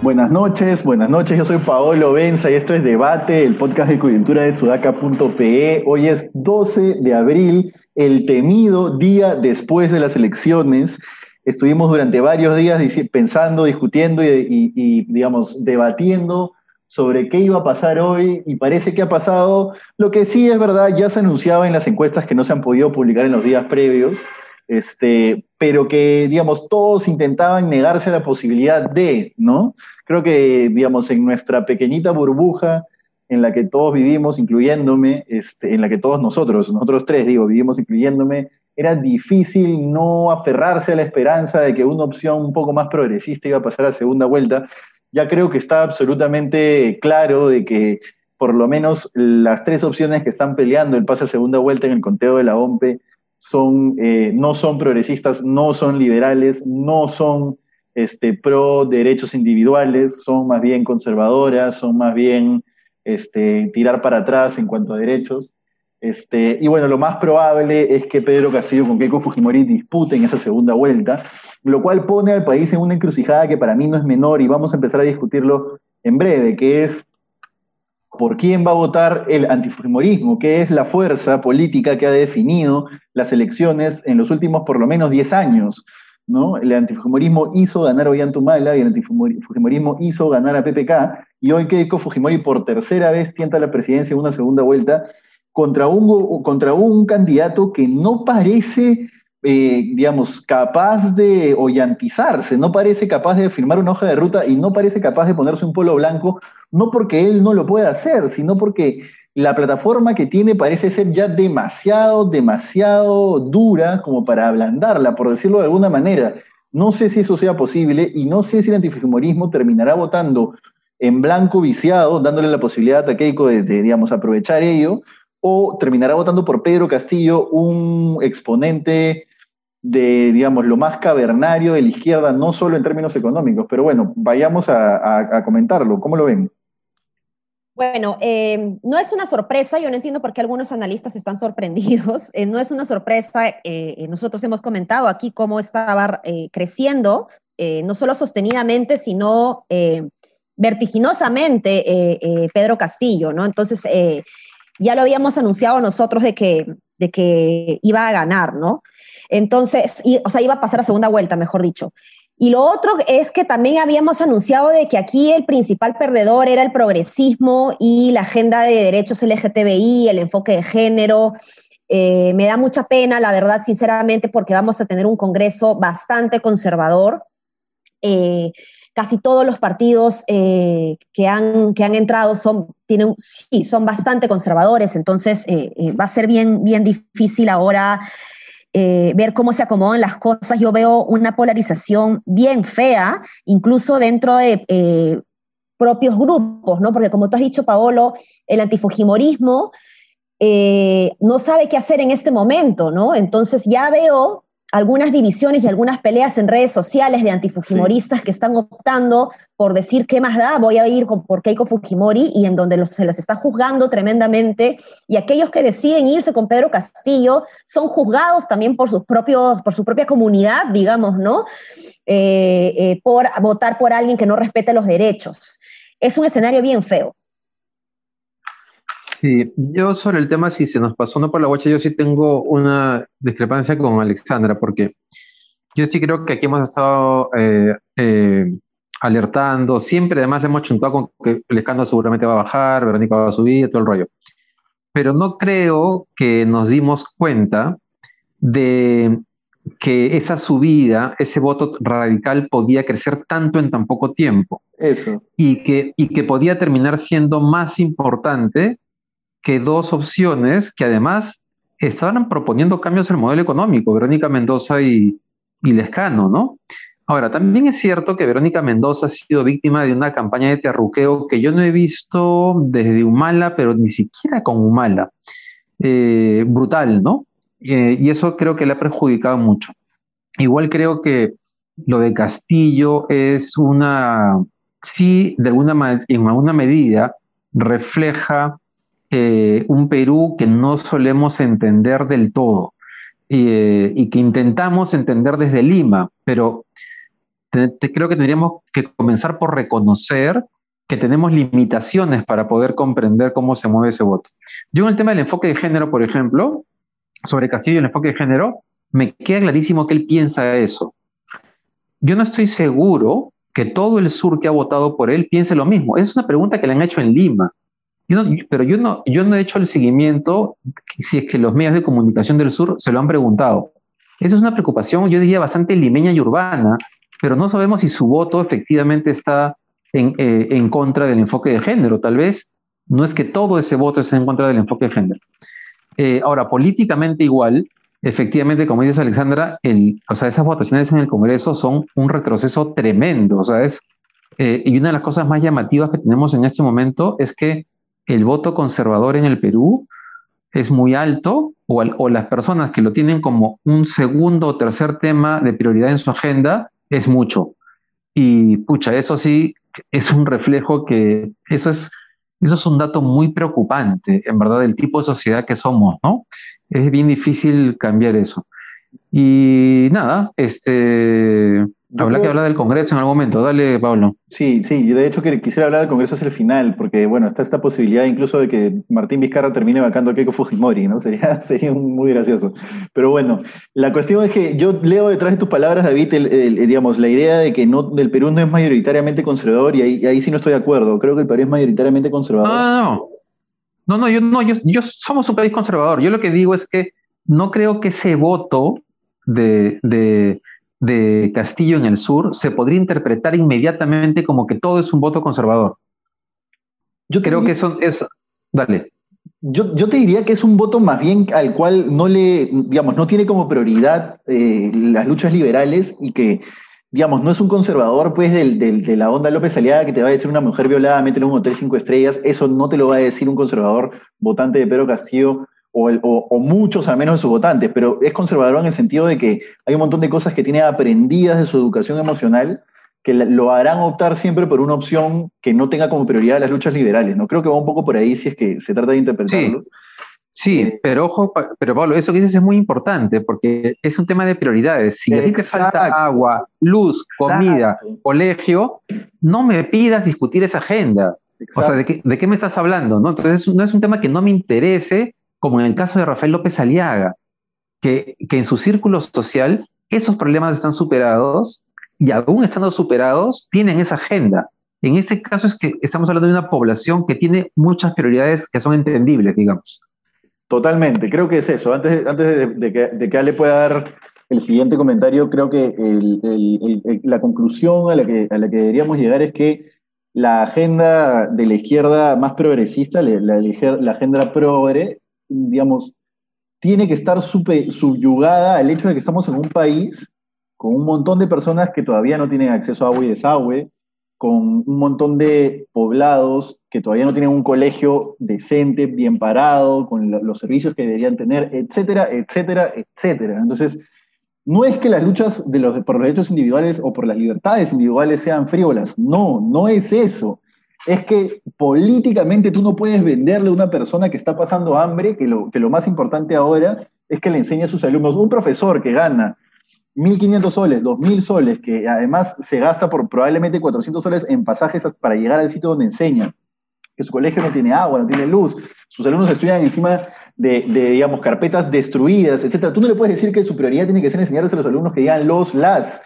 Buenas noches, buenas noches. Yo soy Paolo Benza y esto es Debate, el podcast de coyuntura de sudaca.pe. Hoy es 12 de abril, el temido día después de las elecciones. Estuvimos durante varios días pensando, discutiendo y, digamos, debatiendo sobre qué iba a pasar hoy y parece que ha pasado. Lo que sí es verdad, ya se anunciaba en las encuestas que no se han podido publicar en los días previos, este, pero que, digamos, todos intentaban negarse a la posibilidad de, ¿no? Creo que, digamos, en nuestra pequeñita burbuja en la que todos vivimos, incluyéndome, este, en la que todos nosotros, nosotros tres, digo, vivimos incluyéndome, era difícil no aferrarse a la esperanza de que una opción un poco más progresista iba a pasar a segunda vuelta. Ya creo que está absolutamente claro de que por lo menos las tres opciones que están peleando el pase a segunda vuelta en el conteo de la OMPE son, eh, no son progresistas, no son liberales, no son este, pro derechos individuales, son más bien conservadoras, son más bien este, tirar para atrás en cuanto a derechos. Este, y bueno, lo más probable es que Pedro Castillo con Keiko Fujimori disputen esa segunda vuelta, lo cual pone al país en una encrucijada que para mí no es menor y vamos a empezar a discutirlo en breve, que es por quién va a votar el antifujimorismo, que es la fuerza política que ha definido las elecciones en los últimos por lo menos 10 años. ¿no? El antifujimorismo hizo ganar a Ollantumala y el antifujimorismo hizo ganar a PPK, y hoy Keiko Fujimori por tercera vez tienta la presidencia en una segunda vuelta contra un, contra un candidato que no parece eh, digamos, capaz de ollantizarse, no parece capaz de firmar una hoja de ruta y no parece capaz de ponerse un polo blanco, no porque él no lo pueda hacer, sino porque la plataforma que tiene parece ser ya demasiado, demasiado dura como para ablandarla, por decirlo de alguna manera. No sé si eso sea posible y no sé si el antifujimorismo terminará votando en blanco viciado, dándole la posibilidad a Keiko de, de, digamos, aprovechar ello, o terminará votando por Pedro Castillo, un exponente de, digamos, lo más cavernario de la izquierda, no solo en términos económicos, pero bueno, vayamos a, comentarlo. ¿Cómo lo ven? Bueno, eh, no es una sorpresa, yo no entiendo por qué algunos analistas están sorprendidos, eh, no es una sorpresa, eh, nosotros hemos comentado aquí cómo estaba creciendo, no solo sostenidamente, sino vertiginosamente Pedro Castillo, ¿no? Entonces, ya lo habíamos anunciado nosotros de que, de que iba a ganar, ¿no? Entonces, o sea, iba a pasar a segunda vuelta, mejor dicho. Y lo otro es que también habíamos anunciado de que aquí el principal perdedor era el progresismo y la agenda de derechos LGTBI, el enfoque de género. Eh, me da mucha pena, la verdad, sinceramente, porque vamos a tener un Congreso bastante conservador. Eh, casi todos los partidos eh, que, han, que han entrado son, tienen, sí, son bastante conservadores, entonces va a ser bien, bien difícil ahora eh, ver cómo se acomodan las cosas. Yo veo una polarización bien fea, incluso dentro de eh, propios grupos, ¿no? Porque como tú has dicho, Paolo, el antifujimorismo eh, no sabe qué hacer en este momento, ¿no? Entonces ya veo algunas divisiones y algunas peleas en redes sociales de antifujimoristas que están optando por decir qué más da, voy a ir por Keiko Fujimori y en donde se los está juzgando tremendamente y aquellos que deciden irse con Pedro Castillo son juzgados también por sus propios, por su propia comunidad, digamos, ¿no? Eh, eh, por votar por alguien que no respete los derechos. Es un escenario bien feo. Sí, yo sobre el tema, si se nos pasó no por la guacha, yo sí tengo una discrepancia con Alexandra, porque yo sí creo que aquí hemos estado eh, eh, alertando, siempre además le hemos chuntado con que el escándalo seguramente va a bajar, Verónica va a subir, todo el rollo. Pero no creo que nos dimos cuenta de que esa subida, ese voto radical podía crecer tanto en tan poco tiempo. Eso. Y que, y que podía terminar siendo más importante que dos opciones que además estaban proponiendo cambios el modelo económico, Verónica Mendoza y, y Lescano, ¿no? Ahora, también es cierto que Verónica Mendoza ha sido víctima de una campaña de terruqueo que yo no he visto desde Humala, pero ni siquiera con Humala. Eh, brutal, ¿no? Eh, y eso creo que le ha perjudicado mucho. Igual creo que lo de Castillo es una sí, de alguna, en alguna medida, refleja eh, un Perú que no solemos entender del todo eh, y que intentamos entender desde Lima, pero creo que tendríamos que comenzar por reconocer que tenemos limitaciones para poder comprender cómo se mueve ese voto. Yo en el tema del enfoque de género, por ejemplo, sobre Castillo y el enfoque de género, me queda clarísimo que él piensa eso. Yo no estoy seguro que todo el sur que ha votado por él piense lo mismo. Es una pregunta que le han hecho en Lima. Pero yo no, yo no he hecho el seguimiento si es que los medios de comunicación del sur se lo han preguntado. Esa es una preocupación, yo diría, bastante limeña y urbana, pero no sabemos si su voto efectivamente está en, eh, en contra del enfoque de género. Tal vez no es que todo ese voto esté en contra del enfoque de género. Eh, ahora, políticamente igual, efectivamente, como dices Alexandra, el, o sea, esas votaciones en el Congreso son un retroceso tremendo. O sea, es, eh, y una de las cosas más llamativas que tenemos en este momento es que el voto conservador en el Perú es muy alto o, las personas que lo tienen como un segundo o tercer tema de prioridad en su agenda es mucho. Y pucha, eso sí es un reflejo que eso es, eso es un dato muy preocupante, en verdad, del tipo de sociedad que somos, ¿no? Es bien difícil cambiar eso. Y nada, este, Habrá que hablar del Congreso en algún momento. Dale, Pablo. Sí, sí, yo de hecho que quisiera hablar del Congreso hacia el final, porque bueno, está esta posibilidad incluso de que Martín Vizcarra termine vacando a Keiko Fujimori, ¿no? Sería, sería muy gracioso. Pero bueno, la cuestión es que yo leo detrás de tus palabras, David, digamos, la idea de que no, el Perú no es mayoritariamente conservador, y ahí, ahí sí no estoy de acuerdo. Creo que el Perú es mayoritariamente conservador. No, no, no. No, yo no, yo, yo somos un país conservador. Yo lo que digo es que no creo que ese voto de, de de Castillo en el sur se podría interpretar inmediatamente como que todo es un voto conservador. Yo creo que eso es... Dale. Yo, yo, te diría que es un voto más bien al cual no le, digamos, no tiene como prioridad eh, las luchas liberales y que, digamos, no es un conservador, pues, del, de la onda López Aliaga que te va a decir una mujer violada, métele un hotel cinco estrellas. Eso no te lo va a decir un conservador votante de Pedro Castillo o, muchos al menos de sus votantes, pero es conservador en el sentido de que hay un montón de cosas que tiene aprendidas de su educación emocional que lo harán optar siempre por una opción que no tenga como prioridad las luchas liberales. ¿no? Creo que va un poco por ahí si es que se trata de interpretarlo. Sí. Eh, pero ojo, pero Pablo, eso que dices es muy importante porque es un tema de prioridades. Si a ti te falta agua, luz, comida, colegio, no me pidas discutir esa agenda. O sea, ¿de qué, ¿de qué, me estás hablando? ¿no? Entonces, no es un tema que no me interese como en el caso de Rafael López Aliaga, que, que en su círculo social esos problemas están superados y aún estando superados, tienen esa agenda. En este caso es que estamos hablando de una población que tiene muchas prioridades que son entendibles, digamos. Totalmente, creo que es eso. Antes, antes de, que, de que Ale pueda dar el siguiente comentario, creo que la conclusión a la, que, a la que deberíamos llegar es que la agenda de la izquierda más progresista, la, la, la agenda progre, digamos, tiene que estar subyugada al hecho de que estamos en un país con un montón de personas que todavía no tienen acceso a agua y desagüe, con un montón de poblados que todavía no tienen un colegio decente, bien parado, con los servicios que deberían tener, etcétera, etcétera, etcétera. Entonces, no es que las luchas por los derechos individuales o por las libertades individuales sean frívolas, no, no es eso es que políticamente tú no puedes venderle a una persona que está pasando hambre, que lo, que lo más importante ahora es que le enseñe a sus alumnos. Un profesor que gana 1.500 soles, 2.000 soles, que además se gasta por probablemente 400 soles en pasajes para llegar al sitio donde enseña, que su colegio no tiene agua, no tiene luz, sus alumnos estudian encima de, digamos, carpetas destruidas, etc. Tú no le puedes decir que su prioridad tiene que ser enseñarles a los alumnos que digan los, las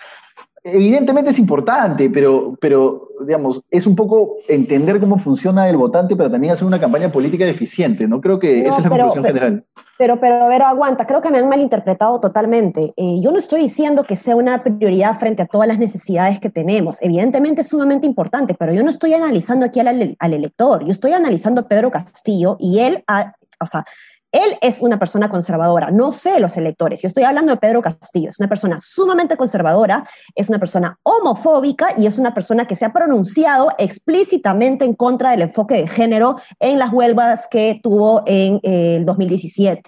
evidentemente es importante, pero, pero, digamos, es un poco entender cómo funciona el votante, pero también hacer una campaña política eficiente, ¿no? Creo que esa es la conclusión general. Pero, pero, pero, aguanta, creo que me han malinterpretado totalmente. Eh, yo no estoy diciendo que sea una prioridad frente a todas las necesidades que tenemos. Evidentemente es sumamente importante, pero yo no estoy analizando aquí al, al elector, yo estoy analizando a Pedro Castillo y él, ha, o sea, él es una persona conservadora, no sé los electores. Yo estoy hablando de Pedro Castillo, es una persona sumamente conservadora, es una persona homofóbica y es una persona que se ha pronunciado explícitamente en contra del enfoque de género en las huelgas que tuvo en eh, el 2017.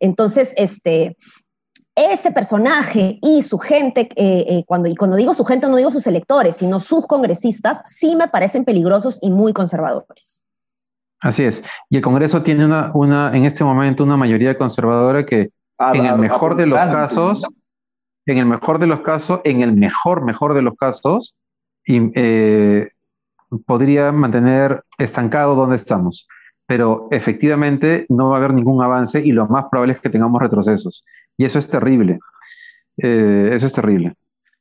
Entonces, este, ese personaje y su gente, eh, eh, cuando, y cuando digo su gente no digo sus electores, sino sus congresistas, sí me parecen peligrosos y muy conservadores. Así es. Y el Congreso tiene una, una en este momento una mayoría conservadora que ah, en el mejor de los casos, en el mejor de los casos, en el mejor, mejor de los casos, y, eh, podría mantener estancado donde estamos. Pero efectivamente no va a haber ningún avance y lo más probable es que tengamos retrocesos. Y eso es terrible. Eh, eso es terrible.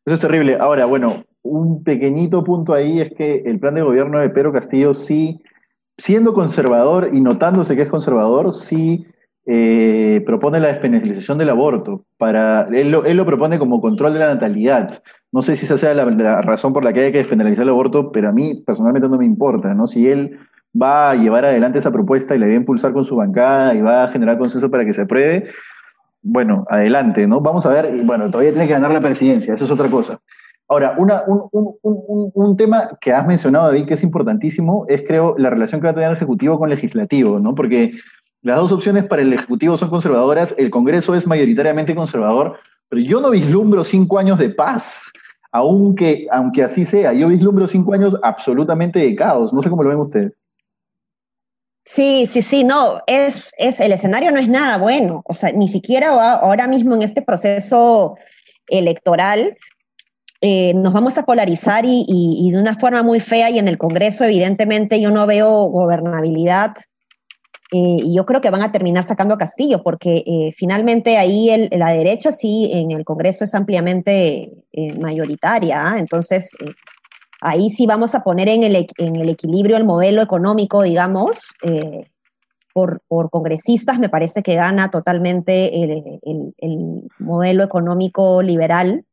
Eso es terrible. Ahora, bueno, un pequeñito punto ahí es que el plan de gobierno de Pedro Castillo sí, siendo conservador y notándose que es conservador, sí eh, propone la despenalización del aborto. Para, él lo, propone como control de la natalidad. No sé si esa sea la, razón por la que hay que despenalizar el aborto, pero a mí personalmente no me importa, ¿no? Si él va a llevar adelante esa propuesta y la va a impulsar con su bancada y va a generar consenso para que se apruebe, bueno, adelante, ¿no? Vamos a ver, bueno, todavía tiene que ganar la presidencia, eso es otra cosa. Ahora, una, un, un, un, tema que has mencionado, David, que es importantísimo, es creo la relación que va a tener el Ejecutivo con el Legislativo, ¿no? Porque las dos opciones para el Ejecutivo son conservadoras, el Congreso es mayoritariamente conservador, pero yo no vislumbro cinco años de paz, aunque, aunque así sea, yo vislumbro cinco años absolutamente de caos, no sé cómo lo ven ustedes. Sí, sí, sí, no, es, es, el escenario no es nada bueno, o sea, ni siquiera ahora mismo en este proceso electoral eh, nos vamos a polarizar y, de una forma muy fea y en el Congreso evidentemente yo no veo gobernabilidad eh, y yo creo que van a terminar sacando a Castillo porque eh, finalmente ahí la derecha sí en el Congreso es ampliamente mayoritaria, ¿ah? entonces ahí sí vamos a poner en el, equilibrio el modelo económico, digamos, eh, por, congresistas, me parece que gana totalmente el, modelo económico liberal.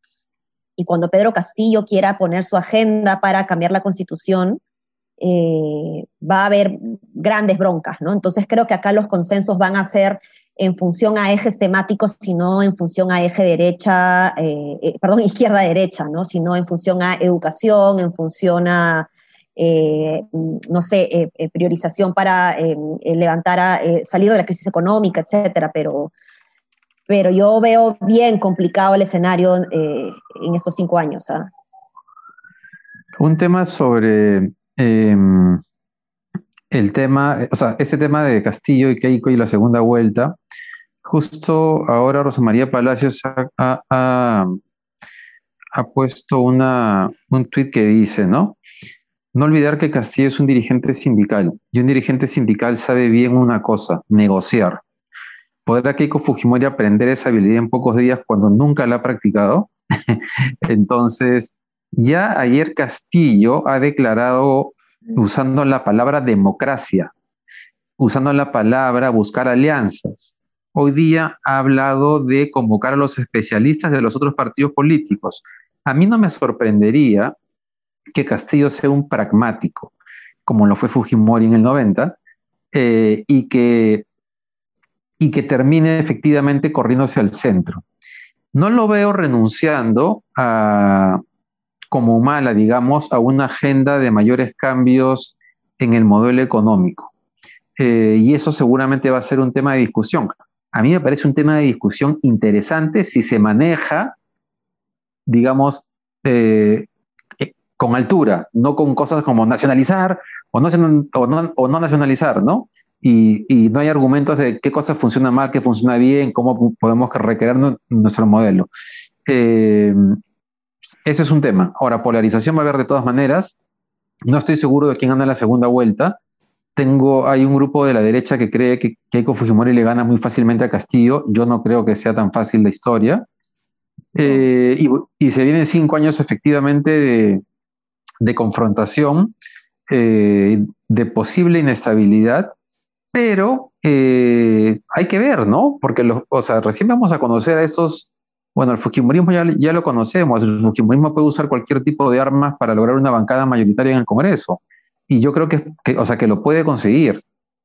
Y cuando Pedro Castillo quiera poner su agenda para cambiar la constitución, eh, va a haber grandes broncas, ¿no? Entonces creo que acá los consensos van a ser en función a ejes temáticos, sino en función a eje derecha, eh, eh, perdón, izquierda-derecha, ¿no? Sino en función a educación, en función a, no sé, priorización para levantar, salir de la crisis económica, etcétera, pero, pero yo veo bien complicado el escenario en estos cinco años. ¿ah? Un tema sobre em, el tema, o sea, este tema de Castillo y Keiko y la segunda vuelta, justo ahora Rosa María Palacios ha, puesto una, un tuit que dice, ¿no? No olvidar que Castillo es un dirigente sindical y un dirigente sindical sabe bien una cosa, negociar. ¿Podrá Keiko Fujimori aprender esa habilidad en pocos días cuando nunca la ha practicado? Entonces, ya ayer Castillo ha declarado usando la palabra democracia, usando la palabra buscar alianzas. Hoy día ha hablado de convocar a los especialistas de los otros partidos políticos. A mí no me sorprendería que Castillo sea un pragmático, como lo fue Fujimori en el 90, eh, y, que, y que termine efectivamente corriéndose al centro. No lo veo renunciando a, como mala, digamos, a una agenda de mayores cambios en el modelo económico. Eh, y eso seguramente va a ser un tema de discusión. A mí me parece un tema de discusión interesante si se maneja, digamos, eh, eh, con altura, no con cosas como nacionalizar o no, nacionalizar, ¿no? Y, no hay argumentos de qué cosas funcionan mal, qué funciona bien, cómo podemos recrear nuestro modelo. Ese es un tema. Ahora, polarización va a haber de todas maneras. No estoy seguro de quién gana la segunda vuelta. Tengo, hay un grupo de la derecha que cree que Keiko Fujimori le gana muy fácilmente a Castillo. Yo no creo que sea tan fácil la historia. Eh, y, se vienen cinco años efectivamente de, confrontación, eh, de posible inestabilidad, pero eh, hay que ver, ¿no? Porque los, o sea, recién vamos a conocer a estos bueno, el Fujimorismo ya, ya, lo conocemos, el Fujimorismo puede usar cualquier tipo de armas para lograr una bancada mayoritaria en el Congreso. Y yo creo que, o sea, que lo puede conseguir.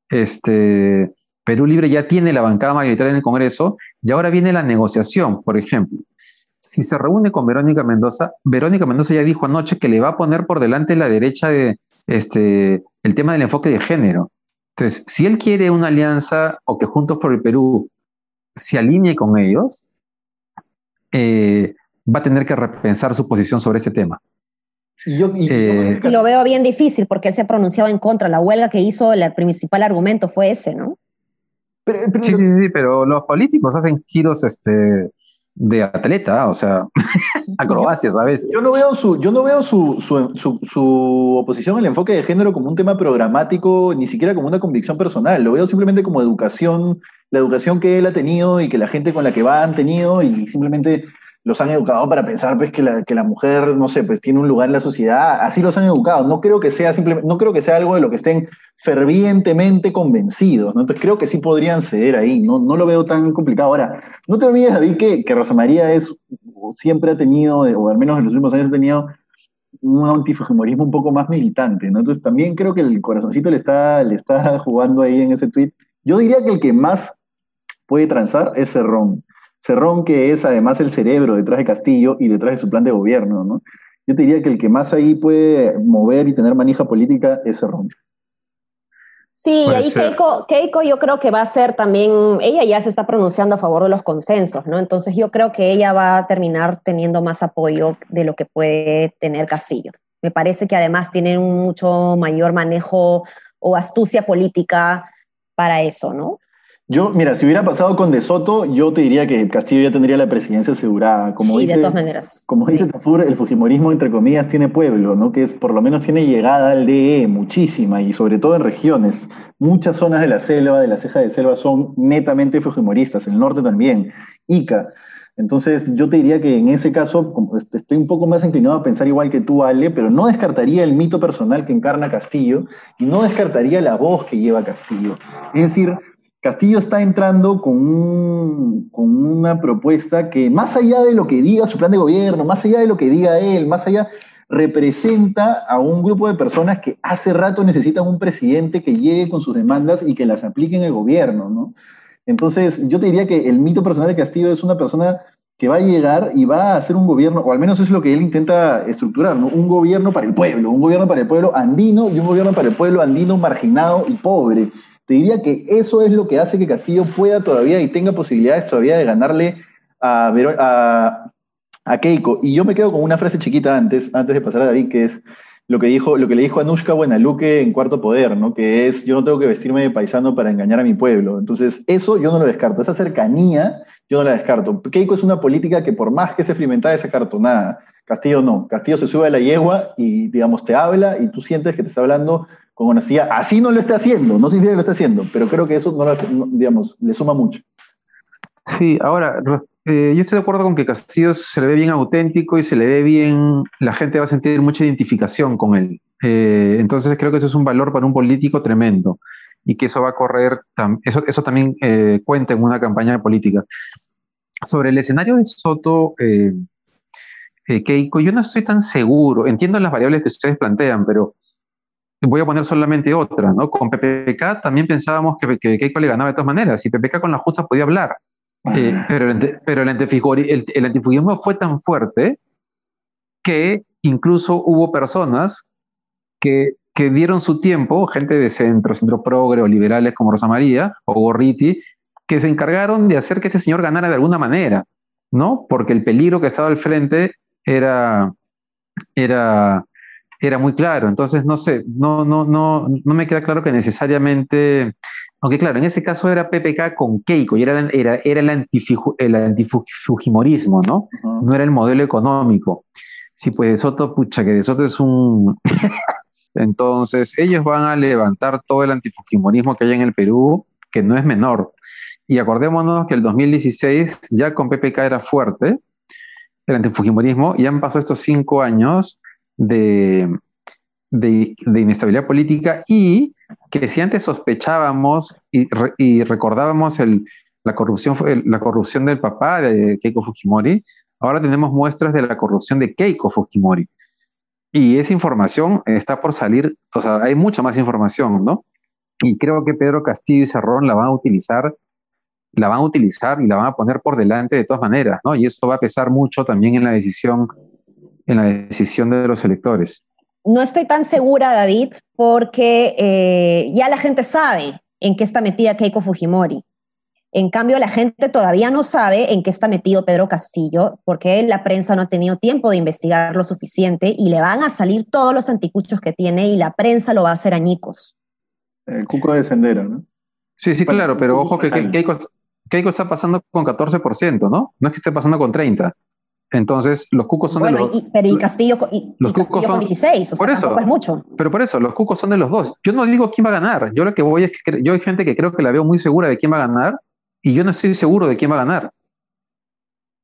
Este, Perú Libre ya tiene la bancada mayoritaria en el Congreso y ahora viene la negociación, por ejemplo. Si se reúne con Verónica Mendoza, Verónica Mendoza ya dijo anoche que le va a poner por delante la derecha de, este, el tema del enfoque de género. Entonces, si él quiere una alianza o que Juntos por el Perú se alinee con ellos, eh, va a tener que repensar su posición sobre ese tema. Eh, lo veo bien difícil porque él se ha pronunciado en contra. La huelga que hizo, el principal argumento fue ese, ¿no? sí, sí, sí, pero los políticos hacen giros este, de atleta, o sea, acrobacias a veces. Yo no veo, su, yo no veo su, su, su, oposición al enfoque de género como un tema programático, ni siquiera como una convicción personal. Lo veo simplemente como educación, la educación que él ha tenido y que la gente con la que va han tenido y simplemente los han educado para pensar pues, que, la, que la mujer, no sé, pues tiene un lugar en la sociedad, así los han educado. No creo que sea simplemente, no creo que sea algo de lo que estén fervientemente convencidos. Entonces creo que sí podrían ceder ahí, no, no lo veo tan complicado. Ahora, no te olvides, David, que, que Rosa María es, siempre ha tenido, o al menos en los últimos años ha tenido un antifujimorismo un poco más militante. Entonces también creo que el corazoncito le está, le está jugando ahí en ese tweet. Yo diría que el que más puede transar es Cerrón. Cerrón, que es además el cerebro detrás de Castillo y detrás de su plan de gobierno, ¿no? Yo te diría que el que más ahí puede mover y tener manija política es Cerrón. Sí, y ahí Keiko, Keiko, yo creo que va a ser también, ella ya se está pronunciando a favor de los consensos, ¿no? Entonces yo creo que ella va a terminar teniendo más apoyo de lo que puede tener Castillo. Me parece que además tiene un mucho mayor manejo o astucia política para eso, ¿no? Yo, mira, si hubiera pasado con De Soto, yo te diría que Castillo ya tendría la presidencia asegurada. Como sí, dice, de todas maneras. Como dice Tafur, el Fujimorismo, entre comillas, tiene pueblo, ¿no? Que es, por lo menos tiene llegada al DE, muchísima, y sobre todo en regiones. Muchas zonas de la selva, de la ceja de selva, son netamente fujimoristas, el norte también, Ica. Entonces, yo te diría que en ese caso, estoy un poco más inclinado a pensar igual que tú, Ale, pero no descartaría el mito personal que encarna Castillo y no descartaría la voz que lleva Castillo. Es decir, Castillo está entrando con, una propuesta que más allá de lo que diga su plan de gobierno, más allá de lo que diga él, más allá, representa a un grupo de personas que hace rato necesitan un presidente que llegue con sus demandas y que las aplique en el gobierno, ¿no? Entonces, yo te diría que el mito personal de Castillo es una persona que va a llegar y va a hacer un gobierno, o al menos es lo que él intenta estructurar, ¿no? Un gobierno para el pueblo, un gobierno para el pueblo andino y un gobierno para el pueblo andino marginado y pobre te diría que eso es lo que hace que Castillo pueda todavía y tenga posibilidades todavía de ganarle a, Keiko. Y yo me quedo con una frase chiquita antes, antes de pasar a David, que es lo que, dijo, lo que le dijo Anushka Buenaluque en Cuarto Poder, ¿no? que es, yo no tengo que vestirme de paisano para engañar a mi pueblo. Entonces, eso yo no lo descarto, esa cercanía yo no la descarto. Keiko es una política que por más que se experimentara esa cartonada, Castillo no. Castillo se sube a la yegua y, digamos, te habla y tú sientes que te está hablando con honestidad. Así no lo está haciendo, no significa que lo esté haciendo, pero creo que eso, no, digamos, le suma mucho. Sí, ahora, eh, yo estoy de acuerdo con que Castillo se le ve bien auténtico y se le ve bien, la gente va a sentir mucha identificación con él. Eh, entonces creo que eso es un valor para un político tremendo y que eso va a correr, eso, eso también eh, cuenta en una campaña política. Sobre el escenario de Soto, Keiko, yo no estoy tan seguro, entiendo las variables que ustedes plantean, pero voy a poner solamente otra, ¿no? Con PPK también pensábamos que, que Keiko le ganaba de todas maneras, y PPK con la justa podía hablar, eh, pero, el, pero el, el, fue tan fuerte que incluso hubo personas que, que, dieron su tiempo, gente de centro, centro progre o liberales como Rosa María o Gorriti, que se encargaron de hacer que este señor ganara de alguna manera, ¿no? Porque el peligro que estaba al frente era, era era muy claro. Entonces, no sé, no, no, no, no me queda claro que necesariamente, aunque claro, en ese caso era PPK con Keiko y era, era, era el, el antifujimorismo, ¿no? No era el modelo económico. Sí, pues de Soto, pucha, que de Soto es un... Entonces, ellos van a levantar todo el antifujimorismo que hay en el Perú, que no es menor. Y acordémonos que el 2016 ya con PPK era fuerte el antifujimorismo y han pasado estos cinco años de, de, inestabilidad política y que si antes sospechábamos y, recordábamos el, la, corrupción, la corrupción del papá de Keiko Fujimori, ahora tenemos muestras de la corrupción de Keiko Fujimori. Y esa información está por salir, o sea, hay mucha más información, ¿no? Y creo que Pedro Castillo y Cerrón la van a utilizar, la van a utilizar y la van a poner por delante de todas maneras, ¿no? Y esto va a pesar mucho también en la decisión en la decisión de los electores? No estoy tan segura, David, porque eh, ya la gente sabe en qué está metida Keiko Fujimori. En cambio, la gente todavía no sabe en qué está metido Pedro Castillo, porque la prensa no ha tenido tiempo de investigar lo suficiente y le van a salir todos los anticuchos que tiene y la prensa lo va a hacer añicos. El cuco de sendero, ¿no? Sí, sí, claro, pero ojo que, que, Keiko, está pasando con 14%, ¿no? No es que esté pasando con 30%. Entonces, los cucos son de los y, Pero y Castillo, y, los Castillo con 16, o sea, por eso, es mucho. Pero por eso, los cucos son de los dos. Yo no digo quién va a ganar. Yo lo que voy es que yo hay gente que creo que la veo muy segura de quién va a ganar y yo no estoy seguro de quién va a ganar.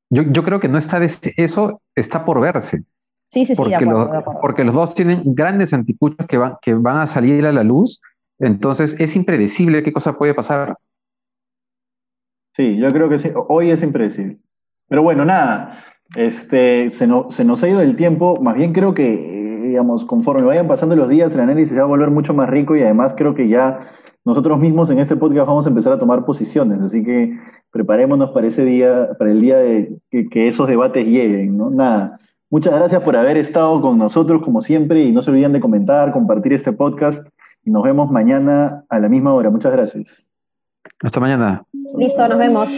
Yo, yo creo que no está de, eso está por verse. Sí, sí, sí, porque, los, porque los dos tienen grandes anticuchos que van, que van a salir a la luz. Entonces es impredecible qué cosa puede pasar. Sí, yo creo que sí. Hoy es impredecible. Pero bueno, nada. Este, se, se nos ha ido el tiempo, más bien creo que, digamos, conforme vayan pasando los días, el análisis se va a volver mucho más rico y además creo que ya nosotros mismos en este podcast vamos a empezar a tomar posiciones, así que preparémonos para ese día, para el día de que, esos debates lleguen, ¿no? Nada, muchas gracias por haber estado con nosotros como siempre y no se olviden de comentar, compartir este podcast y nos vemos mañana a la misma hora. Muchas gracias. Hasta mañana. Listo, nos vemos.